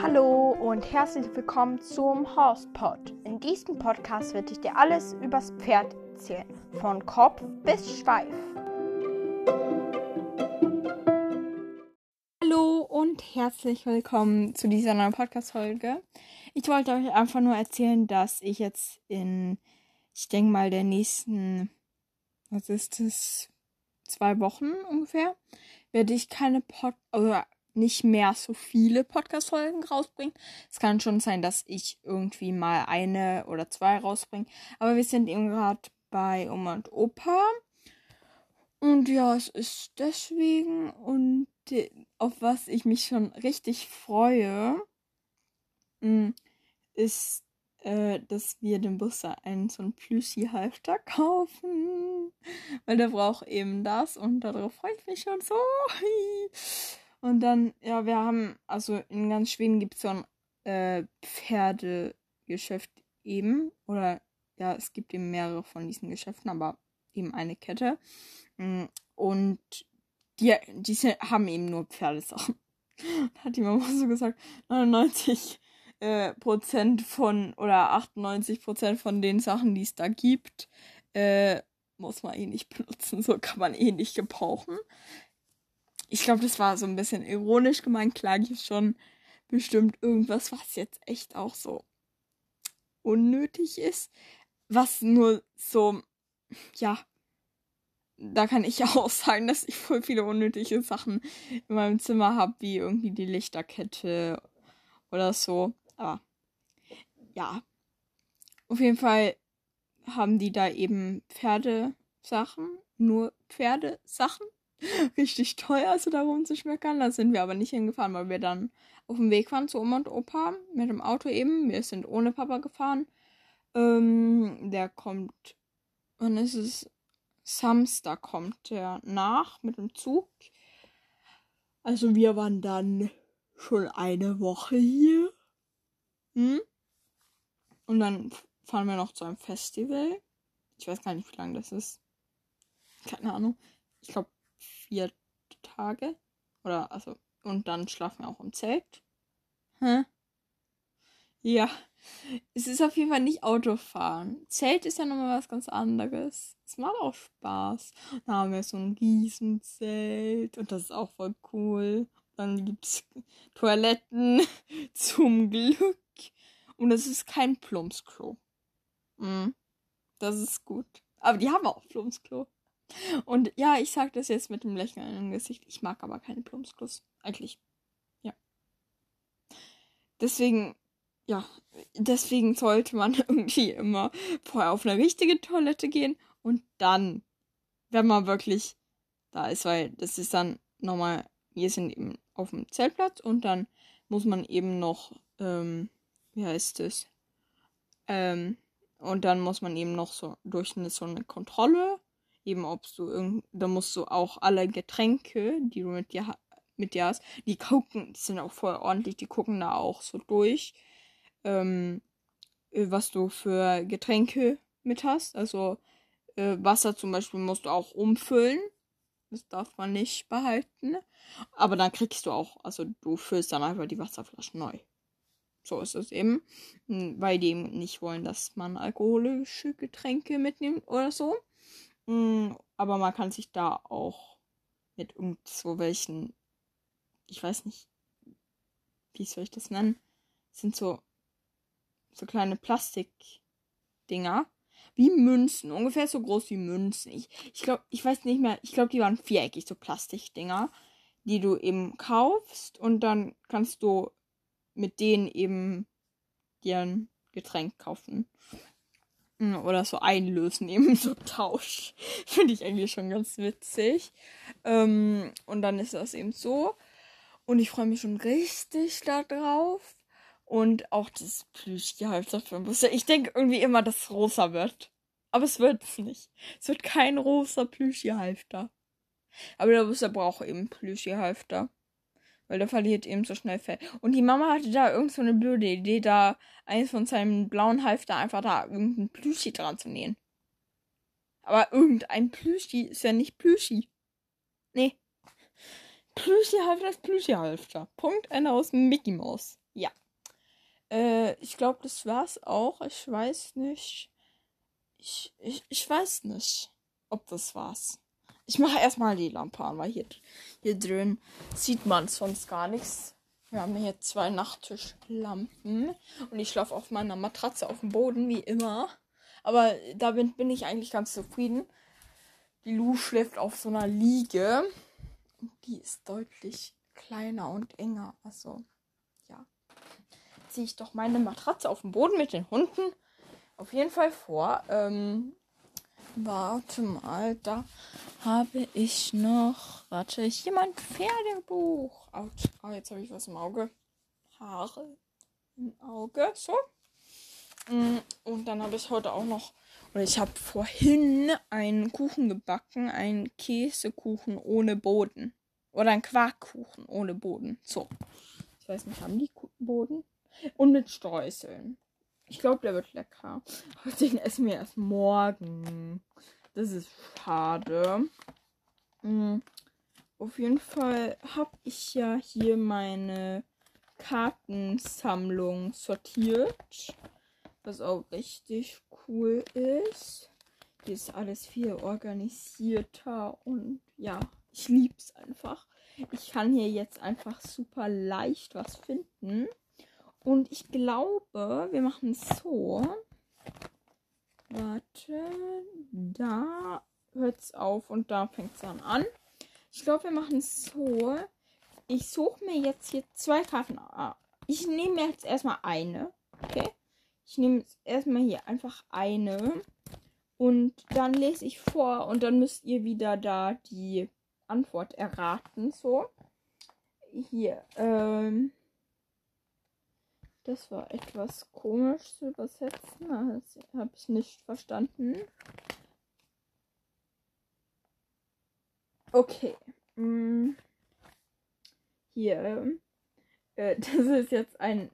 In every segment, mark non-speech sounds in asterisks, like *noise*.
Hallo und herzlich willkommen zum Horsepod. In diesem Podcast werde ich dir alles übers Pferd erzählen, von Kopf bis Schweif. Hallo und herzlich willkommen zu dieser neuen Podcast-Folge. Ich wollte euch einfach nur erzählen, dass ich jetzt in, ich denke mal, der nächsten, was ist das, zwei Wochen ungefähr, werde ich keine Pod, oder nicht mehr so viele Podcast-Folgen rausbringen. Es kann schon sein, dass ich irgendwie mal eine oder zwei rausbringe. Aber wir sind eben gerade bei Oma und Opa. Und ja, es ist deswegen und auf was ich mich schon richtig freue, mm, ist, äh, dass wir dem Busser einen so einen Plüschi-Halfter kaufen. Weil der braucht eben das und darauf freue ich mich schon so. *laughs* Und dann, ja, wir haben, also in ganz Schweden gibt es so ein äh, Pferdegeschäft eben. Oder ja, es gibt eben mehrere von diesen Geschäften, aber eben eine Kette. Mm, und die, die haben eben nur Pferdesachen. *laughs* Hat die Mama so gesagt, 99 äh, Prozent von oder 98 Prozent von den Sachen, die es da gibt, äh, muss man eh nicht *laughs* benutzen. So kann man eh nicht gebrauchen ich glaube, das war so ein bisschen ironisch gemeint. Klar gibt es schon bestimmt irgendwas, was jetzt echt auch so unnötig ist. Was nur so, ja, da kann ich *laughs* auch sagen, dass ich voll viele unnötige Sachen in meinem Zimmer habe, wie irgendwie die Lichterkette oder so. Aber ja, auf jeden Fall haben die da eben Pferdesachen, nur Pferdesachen *laughs* richtig teuer, also da rumzuschmeckern. Da sind wir aber nicht hingefahren, weil wir dann auf dem Weg waren zu Oma und Opa mit dem Auto eben. Wir sind ohne Papa gefahren. Ähm, der kommt, wann ist es? Samstag kommt der nach mit dem Zug. Also wir waren dann schon eine Woche hier. Hm? Und dann fahren wir noch zu einem Festival. Ich weiß gar nicht, wie lange das ist. Keine Ahnung. Ich glaube vier Tage. Oder also, und dann schlafen wir auch im Zelt. Hä? Ja. Es ist auf jeden Fall nicht Autofahren. Zelt ist ja nochmal was ganz anderes. Es macht auch Spaß. Da haben wir so ein Riesenzelt und das ist auch voll cool. Dann gibt's Toiletten *laughs* zum Glück. Und es ist kein Plumpsklo. Mhm. Das ist gut. Aber die haben auch Plumpsklo. Und ja, ich sage das jetzt mit dem Lächeln im Gesicht. Ich mag aber keine Plumpsklos. Eigentlich. Ja. Deswegen, ja, deswegen sollte man *laughs* irgendwie immer vorher auf eine richtige Toilette gehen und dann, wenn man wirklich da ist, weil das ist dann nochmal, wir sind eben auf dem Zeltplatz und dann muss man eben noch, ähm, wie heißt es? Ähm, und dann muss man eben noch so durch eine, so eine Kontrolle eben ob du irgend, da musst du auch alle Getränke, die du mit dir mit dir hast, die gucken, die sind auch voll ordentlich, die gucken da auch so durch, ähm, äh, was du für Getränke mit hast. Also äh, Wasser zum Beispiel musst du auch umfüllen. Das darf man nicht behalten. Aber dann kriegst du auch, also du füllst dann einfach die Wasserflaschen neu. So ist es eben. Hm, weil die nicht wollen, dass man alkoholische Getränke mitnimmt oder so. Mm, aber man kann sich da auch mit irgend so welchen, ich weiß nicht, wie soll ich das nennen? sind so, so kleine Plastikdinger. Wie Münzen, ungefähr so groß wie Münzen. Ich, ich glaube, ich weiß nicht mehr, ich glaube, die waren viereckig, so Plastikdinger, die du eben kaufst und dann kannst du mit denen eben dir ein Getränk kaufen. Hm, oder so einlösen, *laughs* eben so Tausch. *laughs* Finde ich eigentlich schon ganz witzig. Ähm, und dann ist das eben so. Und ich freue mich schon richtig darauf. Und auch das Plüschgehalter für Busse. Ich denke irgendwie immer, dass es rosa wird. Aber es wird es nicht. Es wird kein rosa Plüschgehalter. Aber der Busse braucht eben Plüschgehalter. Weil der verliert eben so schnell Fell. Und die Mama hatte da irgend so eine blöde Idee, da eins von seinem blauen Halfter einfach da irgendein Plüschi dran zu nähen. Aber irgendein Plüschi ist ja nicht Plüschi. Nee. Plüschi-Halfter ist Plüschi-Halfter. Punkt, Ende aus Mickey Mouse. Ja. Äh, ich glaube, das war's auch. Ich weiß nicht. Ich, ich, ich weiß nicht, ob das war's. Ich mache erstmal die Lampe an, weil hier, hier drin sieht man sonst gar nichts. Wir haben hier zwei Nachttischlampen und ich schlafe auf meiner Matratze auf dem Boden, wie immer. Aber da bin, bin ich eigentlich ganz zufrieden. Die Lu schläft auf so einer Liege. Und die ist deutlich kleiner und enger. Also, ja. Ziehe ich doch meine Matratze auf den Boden mit den Hunden auf jeden Fall vor. Ähm, warte mal, da habe ich noch. Warte, hier mein Pferdebuch. Autsch. Ah, jetzt habe ich was im Auge. Haare im Auge. So. Mm, und dann habe ich heute auch noch, oder ich habe vorhin einen Kuchen gebacken, einen Käsekuchen ohne Boden. Oder einen Quarkkuchen ohne Boden. So. Ich weiß nicht, haben die Boden? Und mit Streuseln. Ich glaube, der wird lecker. Aber den essen wir erst morgen. Das ist schade. Mhm. Auf jeden Fall habe ich ja hier meine Kartensammlung sortiert. Was auch richtig cool ist. Hier ist alles viel organisierter und ja, ich liebe es einfach. Ich kann hier jetzt einfach super leicht was finden. Und ich glaube, wir machen so. Warte, da hört es auf und da fängt es dann an. Ich glaube, wir machen es so. Ich suche mir jetzt hier zwei Karten. Ich nehme jetzt erstmal eine. Okay. Ich nehme jetzt erstmal hier einfach eine. Und dann lese ich vor und dann müsst ihr wieder da die Antwort erraten. So. Hier. Ähm. Das war etwas komisch zu übersetzen. Das habe ich nicht verstanden. Okay. Hm. Hier. Äh, *laughs* das ist jetzt ein,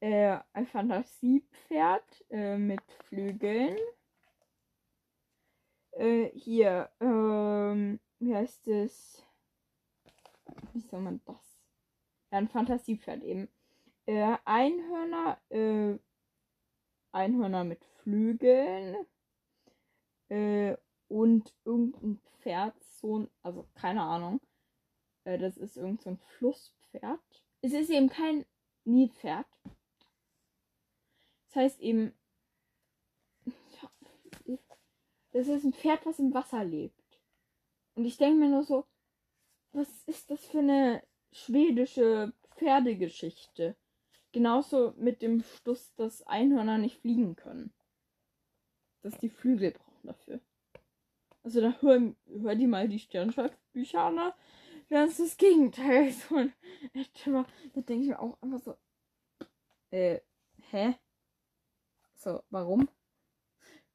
äh, ein Fantasiepferd äh, mit Flügeln. Äh, hier. Ähm, wie heißt es? Wie soll man das? Ja, ein Fantasiepferd eben äh, Einhörner, äh, Einhörner mit Flügeln äh, und irgendein Pferd, so ein, also keine Ahnung, äh, das ist irgendein so Flusspferd. Es ist eben kein Nilpferd. Das heißt eben, *laughs* das ist ein Pferd, was im Wasser lebt. Und ich denke mir nur so, was ist das für eine schwedische Pferdegeschichte? Genauso mit dem Stuss, dass Einhörner nicht fliegen können. Dass die Flügel brauchen dafür. Also da hören hör die mal die Sternschreibücher an. Das ist das Gegenteil. *laughs* So ein. Da denke ich mir auch einfach so. Äh, hä? So, warum?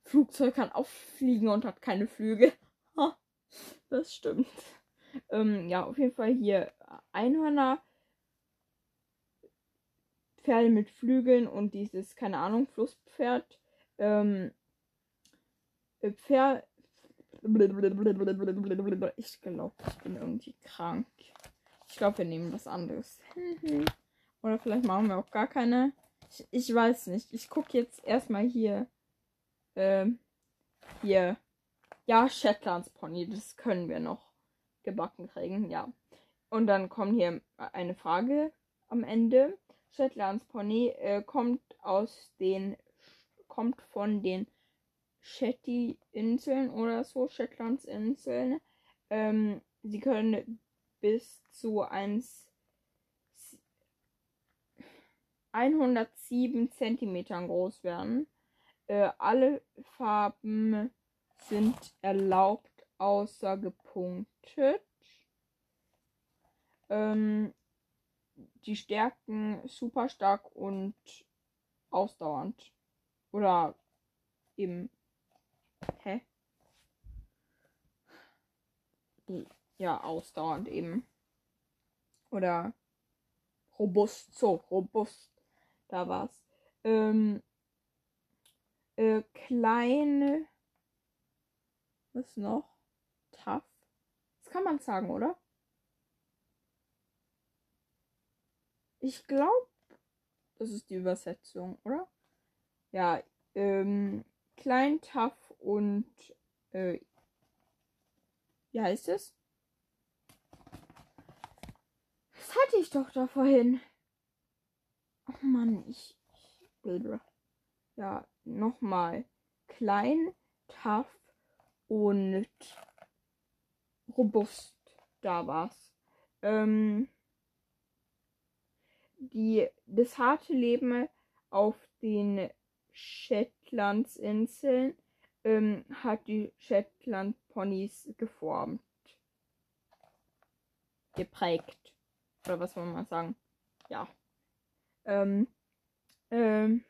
Flugzeug kann auch fliegen und hat keine Flügel. Ha, *laughs* das stimmt. Ähm, ja, auf jeden Fall hier Einhörner Pferde mit Flügeln und dieses, keine Ahnung, Flusspferd. Ähm, äh, Pferd. Ich glaube, ich bin irgendwie krank. Ich glaube, wir nehmen was anderes. Oder vielleicht machen wir auch gar keine. Ich, ich weiß nicht. Ich gucke jetzt erstmal hier. Ähm, hier. Ja, Shetlands Pony. Das können wir noch gebacken kriegen. Ja. Und dann kommt hier eine Frage am Ende. Shetlands Pony äh, kommt aus den kommt von den Shetty-Inseln oder so, Shetlands Inseln. Ähm, sie können bis zu 1, 107 Zentimetern groß werden. Äh, alle Farben sind erlaubt, außer gepunktet. Ähm, die Stärken super stark und ausdauernd. Oder eben. Hä? Ja, ausdauernd eben. Oder robust. So, robust. Da war's. Ähm, äh, kleine. Was noch? Tough. Das kann man sagen, oder? Ich glaube, das ist die Übersetzung, oder? Ja, ähm, klein, tough und äh, wie heißt es? Das hatte ich doch da vorhin. Oh Mann, ich. ich ja, nochmal. Klein, tough und robust. Da war's. Ähm, die, das harte Leben auf den Shetlandsinseln ähm, hat die Shetland Ponys geformt. Geprägt. Oder was soll man sagen? Ja. Ähm, ähm,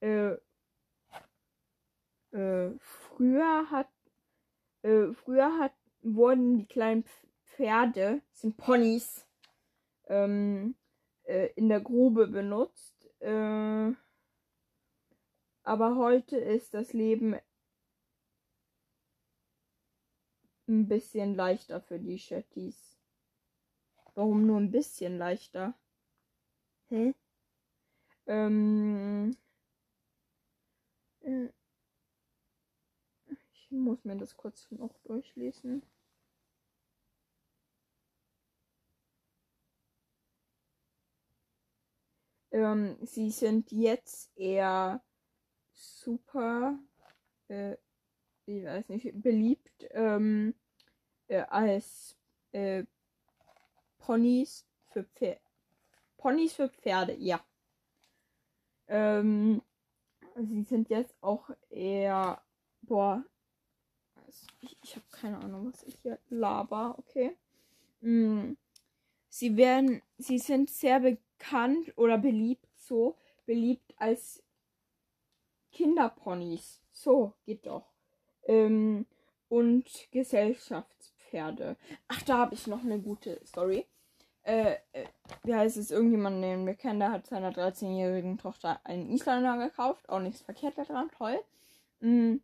äh, äh, früher hat, äh, früher hat, wurden die kleinen Pferde, sind Ponys, ähm, äh, in der Grube benutzt. Äh, aber heute ist das Leben ein bisschen leichter für die Shetties. Warum nur ein bisschen leichter? Hä? Ähm. Äh, ich muss mir das kurz noch durchlesen. Ähm, sie sind jetzt eher super, äh, ich weiß nicht, beliebt ähm, äh, als äh, Ponys für Pferde. Ponys für Pferde, ja. Ähm, sie sind jetzt auch eher, boah, ich, ich habe keine Ahnung, was ich hier laber, okay. Mm. Sie werden, sie sind sehr bekannt oder beliebt so, beliebt als Kinderponys. So, geht doch. Ähm, und Gesellschaftspferde. Ach, da habe ich noch eine gute Story. Äh, äh, wie heißt es? Irgendjemand, den wir kennen, der hat seiner 13-jährigen Tochter einen Isländer gekauft. Auch nichts verkehrt daran, toll. Mhm.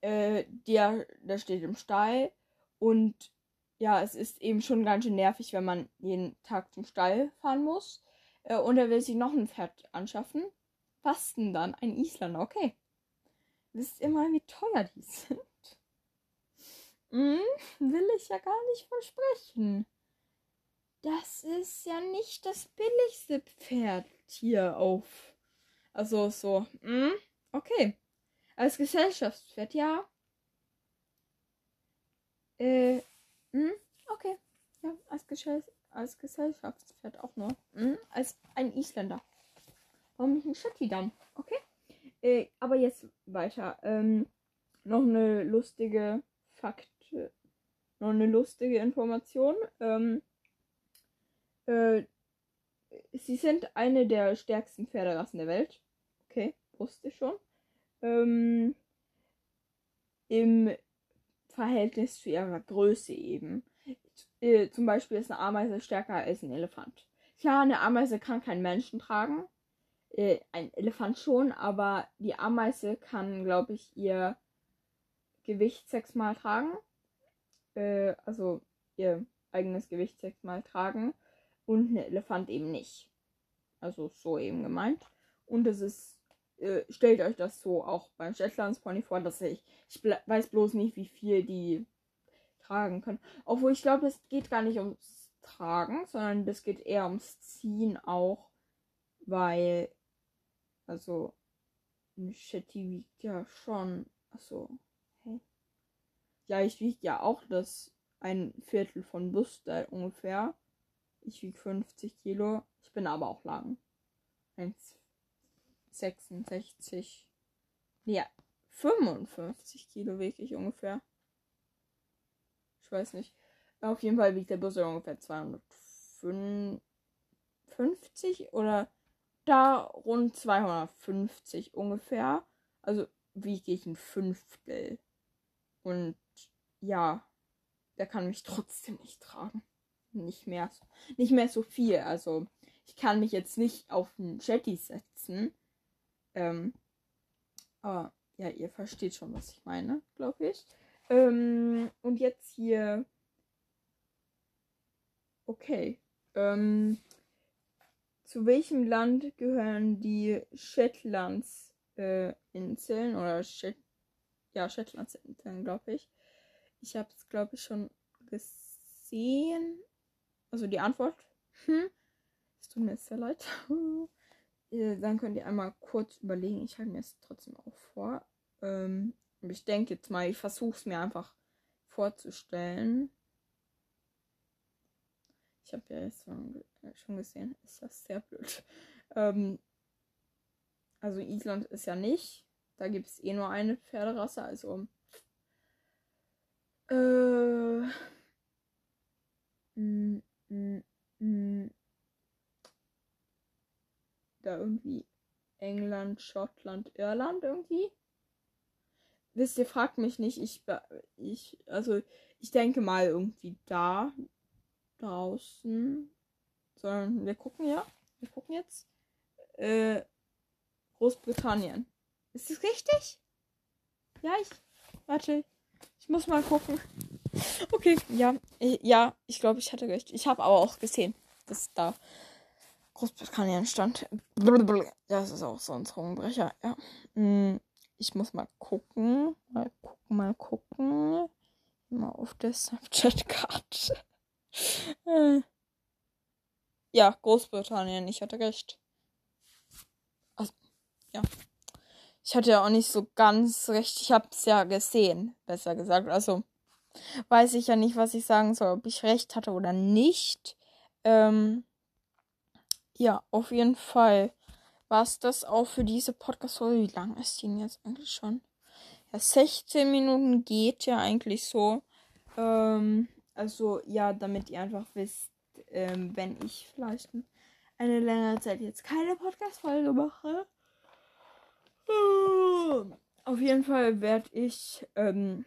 Äh, der, der steht im Stall. Und ja, es ist eben schon ganz schön nervig, wenn man jeden Tag zum Stall fahren muss. Äh, und er will sich noch ein Pferd anschaffen. Was denn dann? Ein Isländer, okay. Wisst ihr mal, wie teuer die sind? Hm, will ich ja gar nicht versprechen. Das ist ja nicht das billigste Pferd hier auf. Also so, hm, okay. Als Gesellschaftspferd, ja. Äh, hm, okay. Ja, als, Gesell als Gesellschaftspferd auch nur. Hm, als ein Isländer. Warum nicht ein Shetty dann? Okay. Äh, aber jetzt weiter. Ähm, noch eine lustige Fakt. Noch eine lustige Information. Ähm, äh, sie sind eine der stärksten Pferderassen der Welt. Okay, wusste ich schon. Ähm, Im Verhältnis zu ihrer Größe eben. Äh, zum Beispiel ist eine Ameise stärker als ein Elefant. Klar, eine Ameise kann keinen Menschen tragen, äh, ein Elefant schon, aber die Ameise kann, glaube ich, ihr Gewicht sechsmal tragen. Äh, also ihr eigenes Gewicht sechsmal tragen. Und ein Elefant eben nicht. Also so eben gemeint. Und es ist, äh, stellt euch das so auch beim Shetlandspony vor, dass ich, ich weiß bloß nicht, wie viel die tragen können. Obwohl ich glaube, es geht gar nicht ums Tragen, sondern das geht eher ums Ziehen auch, weil also, ein Shetty wiegt ja schon. Achso. Hä? Ja, ich wiege ja auch das ein Viertel von Buster ungefähr. Ich wiege 50 Kilo. Ich bin aber auch lang. 1,66. Ja, 55 Kilo wiege ich ungefähr. Ich weiß nicht. Auf jeden Fall wiegt der Buster ungefähr 250 oder da rund 250 ungefähr. Also wiege ich ein Fünftel. Und ja, der kann mich trotzdem nicht tragen. Nicht mehr, nicht mehr so viel. Also ich kann mich jetzt nicht auf einen Jetty setzen. Ähm, aber ja, ihr versteht schon, was ich meine, glaube ich. Ähm, und jetzt hier. Okay. Ähm, zu welchem Land gehören die Shetlands äh, Inseln oder Shet ja, Shetlands Inseln, glaube ich. Ich habe es, glaube ich, schon gesehen. Also die Antwort. Hm. Es tut mir sehr leid. *laughs* Dann könnt ihr einmal kurz überlegen. Ich halte mir es trotzdem auch vor. Ähm, ich denke jetzt mal, ich versuche es mir einfach vorzustellen. Ich habe ja jetzt schon gesehen, ist das sehr blöd. Ähm, also Island ist ja nicht. Da gibt es eh nur eine Pferderasse, also. Äh. Mm, mm, mm, da irgendwie England, Schottland, Irland irgendwie. Wisst ihr, fragt mich nicht. Ich, ich, also, ich denke mal irgendwie da draußen. Sondern wir gucken ja. Wir gucken jetzt. Äh, Großbritannien. Ist das richtig? Ja, ich. Warte. Ich muss mal gucken. Okay, ja. Ja, ich glaube, ich hatte recht. Ich habe aber auch gesehen, dass da Großbritannien stand. Das ist auch so ein Zungenbrecher, ja. Hm, ich muss mal gucken. Mal gucken, mal gucken. Mal auf der Snapchat-Karte. Äh. Ja, Großbritannien, ich hatte recht. Also, ja. Ich hatte ja auch nicht so ganz recht. Ich habe es ja gesehen, besser gesagt. Also weiß ich ja nicht, was ich sagen soll, ob ich recht hatte oder nicht. Ähm, ja, auf jeden Fall war es das auch für diese Podcast-Folge. Wie lang ist die denn jetzt eigentlich schon? Ja, 16 Minuten geht ja eigentlich so. Ähm, also ja, damit ihr einfach wisst, ähm, wenn ich vielleicht eine längere Zeit jetzt keine Podcast-Folge mache. Auf jeden Fall werde ich, ähm,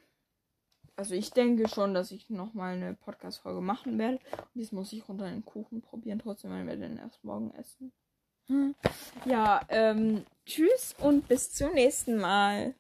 also ich denke schon, dass ich nochmal eine Podcast-Folge machen werde. Und jetzt muss ich runter den Kuchen probieren, trotzdem, wenn wir den erst morgen essen. Hm. Ja, ähm, tschüss und bis zum nächsten Mal.